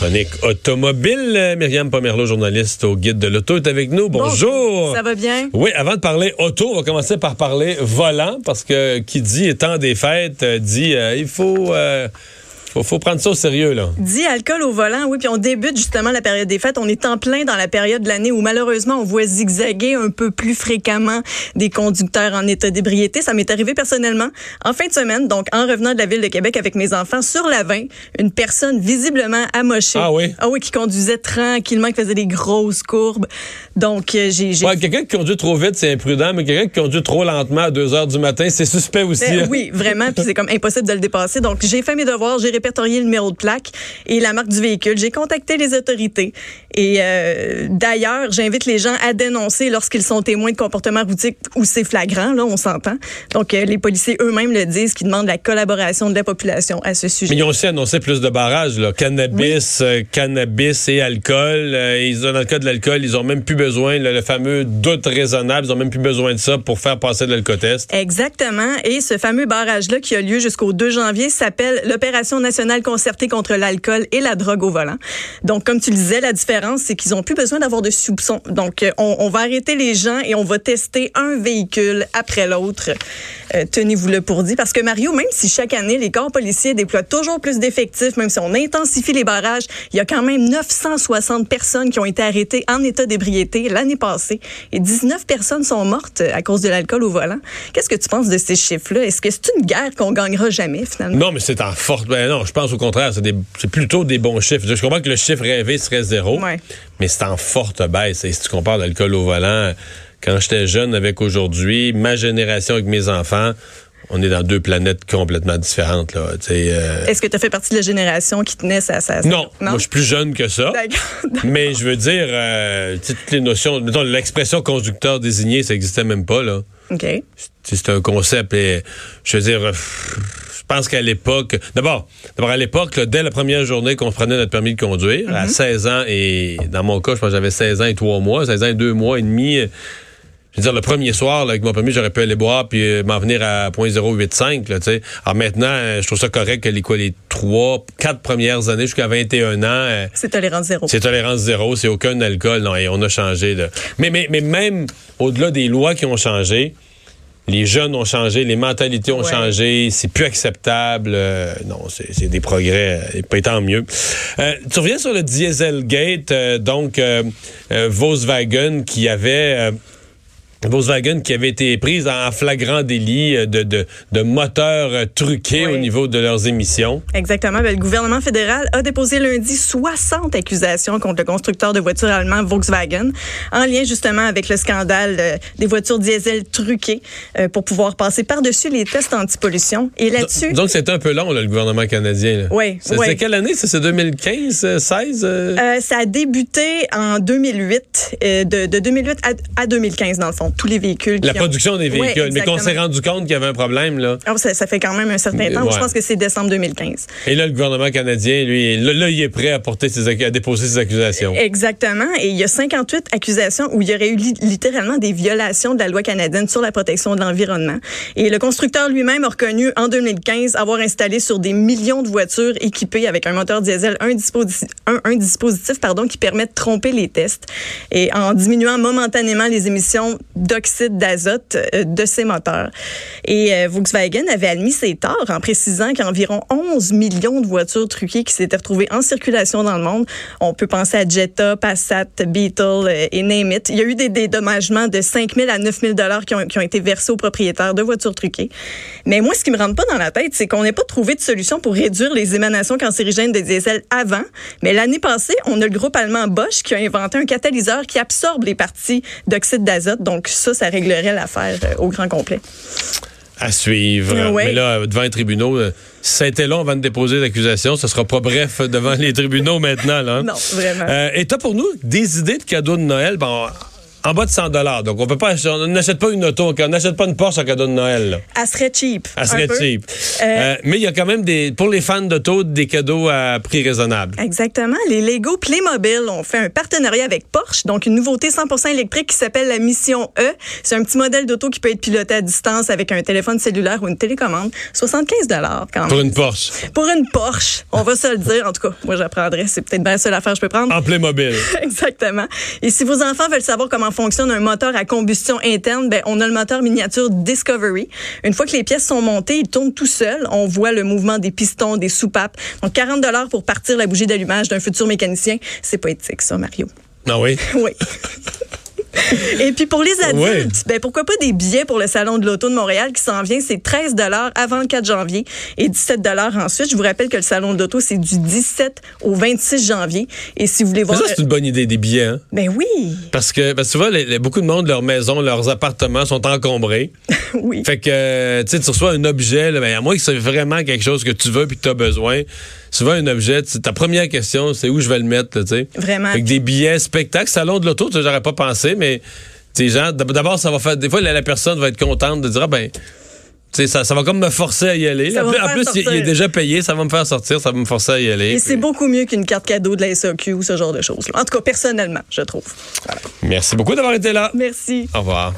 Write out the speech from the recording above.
chronique automobile. Euh, Myriam Pomerleau, journaliste au Guide de l'Auto, est avec nous. Bonjour. Ça va bien? Oui, avant de parler auto, on va commencer par parler volant, parce que qui dit étant des fêtes, euh, dit euh, il faut... Faut, faut prendre ça au sérieux, là. Dit alcool au volant, oui. Puis on débute justement la période des fêtes. On est en plein dans la période de l'année où malheureusement on voit zigzaguer un peu plus fréquemment des conducteurs en état d'ébriété. Ça m'est arrivé personnellement en fin de semaine, donc en revenant de la ville de Québec avec mes enfants sur la 20, une personne visiblement amochée. Ah oui? Ah oui, qui conduisait tranquillement, qui faisait des grosses courbes. Donc euh, j'ai. Ouais, quelqu'un qui conduit trop vite, c'est imprudent, mais quelqu'un qui conduit trop lentement à 2 heures du matin, c'est suspect aussi. Ben hein. oui, vraiment. Puis c'est comme impossible de le dépasser. Donc j'ai fait mes devoirs, j'ai répertorié le numéro de plaque et la marque du véhicule. J'ai contacté les autorités. Et euh, d'ailleurs, j'invite les gens à dénoncer lorsqu'ils sont témoins de comportements routiers où c'est flagrant, là, on s'entend. Donc, euh, les policiers eux-mêmes le disent, qui demandent la collaboration de la population à ce sujet. Mais ils ont aussi annoncé plus de barrages, là. Cannabis, euh, cannabis et alcool. ils ont, dans le cas de l'alcool, ils ont même plus besoin, le fameux doute raisonnable, ils ont même plus besoin de ça pour faire passer de l'alcotest. Exactement. Et ce fameux barrage-là qui a lieu jusqu'au 2 janvier s'appelle l'Opération nationale concertée contre l'alcool et la drogue au volant. Donc, comme tu le disais, la différence, c'est qu'ils ont plus besoin d'avoir de soupçons. Donc, euh, on, on, va arrêter les gens et on va tester un véhicule après l'autre. Euh, Tenez-vous-le pour dit. Parce que Mario, même si chaque année, les corps policiers déploient toujours plus d'effectifs, même si on intensifie les barrages, il y a quand même 960 personnes qui ont été arrêtées en état d'ébriété l'année passée et 19 personnes sont mortes à cause de l'alcool au volant. Qu'est-ce que tu penses de ces chiffres-là? Est-ce que c'est une guerre qu'on gagnera jamais, finalement? Non, mais c'est en forte. Ben non, je pense au contraire, c'est plutôt des bons chiffres. Je comprends que le chiffre rêvé serait zéro, mais c'est en forte baisse. Et si tu compares l'alcool au volant, quand j'étais jeune avec aujourd'hui, ma génération avec mes enfants, on est dans deux planètes complètement différentes. Là. Euh... Est-ce que tu as fait partie de la génération qui tenait ça? ça, Non, moi je suis plus jeune que ça. Mais je veux dire, euh, toutes les notions, l'expression conducteur désigné, ça n'existait même pas. là. OK. C'est un concept. Et, je veux dire, je pense qu'à l'époque, d'abord, d'abord à l'époque, dès la première journée qu'on prenait notre permis de conduire, à 16 mhm. ans et dans mon cas, je pense que j'avais 16 ans et 3 mois, 16 ans et 2 mois et demi. Je veux dire, le premier soir, avec mon permis, j'aurais pu aller boire puis euh, m'en venir à 0.085. Là, sais. Alors maintenant, euh, je trouve ça correct que les, quoi, les 3, 4 premières années jusqu'à 21 ans... Euh, c'est tolérance zéro. C'est tolérance zéro, c'est aucun alcool. Non, et on a changé. Là. Mais, mais, mais même au-delà des lois qui ont changé, les jeunes ont changé, les mentalités ont changé, c'est plus acceptable. Euh, non, c'est des progrès, et pas tant mieux. Euh, tu reviens sur le Dieselgate, euh, donc Volkswagen qui avait Volkswagen qui avait été prise en flagrant délit euh, de, de, de moteurs euh, truqués au niveau de leurs émissions. Exactement. Ben, le gouvernement fédéral a déposé lundi 60 accusations contre le constructeur de voitures allemand Volkswagen en lien justement avec le scandale euh, des voitures diesel truquées pour pouvoir passer par-dessus les tests anti-pollution. Et là-dessus... Donc, c'est un peu long, le gouvernement canadien. Oui. C'est quelle année? C'est 2015, 16? ça a débuté en 2008, de, de 2008 à, à 2015 dans le fond tous les véhicules. La production des véhicules. mais qu'on s'est rendu compte qu'il y avait un problème, là. Ah, ça, fait quand même un certain temps. Je pense que c'est décembre 2015. Et là, le gouvernement canadien, lui, là, il est prêt à, porter ses, à déposer ses accusations. Exactement. Et il y a 58 accusations où il y aurait eu littéralement des violations de la loi canadienne sur la protection de l'environnement. Et le constructeur lui-même a reconnu en 2015 avoir installé sur des millions de voitures équipées avec un moteur diesel un dispositif, un dispositif pardon, qui permet de tromper les tests et en diminuant momentanément les émissions d'oxyde d'azote euh, de ses moteurs. Et euh, Volkswagen avait admis ses torts en précisant qu'environ 11 millions de voitures truquées qui s'étaient retrouvées en circulation dans le monde. On peut penser à Jetta, Passat, Beetle euh, et name it. Il y a eu des dédommagements de 5 000 à 9 000 dollars qui qui ont été versés aux propriétaires de voitures truquées. Mais moi, ce qui me rentre pas dans la tête, c'est qu'on n'ait pas trouvé de solution pour réduire les émanations cancérigènes des diesels avant. Mais l'année passée, on a le groupe allemand Bosch qui a inventé un catalyseur qui absorbe les parties d'oxyde d'azote. Donc, ça, ça réglerait l'affaire euh, au grand complet. À suivre. Mais là, devant les tribunaux, ça a été long avant de déposer l'accusation. Ce sera pas bref devant les tribunaux maintenant. Là. Non, vraiment. Euh, et tu as pour nous des idées de cadeaux de Noël? Bon, en bas de 100 Donc, on peut pas, on n'achète pas une auto, on n'achète pas une Porsche en cadeau de Noël. Là. Elle serait cheap. Elle serait cheap. Euh, euh, mais il y a quand même des, pour les fans d'auto, des cadeaux à prix raisonnable. Exactement. Les Lego Playmobil ont fait un partenariat avec Porsche, donc une nouveauté 100% électrique qui s'appelle la Mission E. C'est un petit modèle d'auto qui peut être piloté à distance avec un téléphone cellulaire ou une télécommande. 75 dollars quand même. Pour une Porsche. Pour une Porsche. On va se le dire. En tout cas, moi, j'apprendrais. C'est peut-être bien la seule affaire que je peux prendre. En Playmobil. Exactement. Et si vos enfants veulent savoir comment fonctionne un moteur à combustion interne, ben, on a le moteur miniature Discovery. Une fois que les pièces sont montées, il tourne tout seul. On voit le mouvement des pistons, des soupapes. Donc, 40 dollars pour partir la bougie d'allumage d'un futur mécanicien. C'est pas éthique, ça, Mario. Ah oui? Oui. Et puis pour les adultes, ben pourquoi pas des billets pour le salon de l'auto de Montréal qui s'en vient, c'est 13 dollars avant le 4 janvier et 17 dollars ensuite. Je vous rappelle que le salon de l'auto c'est du 17 au 26 janvier et si vous voulez voir ça c'est une bonne idée des billets hein? Ben oui. Parce que ben, souvent les, beaucoup de monde leurs maisons, leurs appartements sont encombrés. oui. Fait que tu sais tu reçois un objet là, ben, à moins que c'est vraiment quelque chose que tu veux puis que tu as besoin souvent un objet, ta première question, c'est où je vais le mettre, tu sais. Vraiment. Avec des billets, spectacles, salon de l'auto, j'aurais pas pensé, mais gens, d'abord, ça va faire. Des fois, la, personne va être contente de dire, ah ben. Ça, ça va comme me forcer à y aller. en plus, il, est déjà payé, ça va me faire sortir, ça va me forcer à y aller. Et c'est beaucoup mieux qu'une carte cadeau de la SAQ ou ce genre de choses. En tout cas, personnellement, je trouve. Merci beaucoup d'avoir été là. Merci. Au revoir.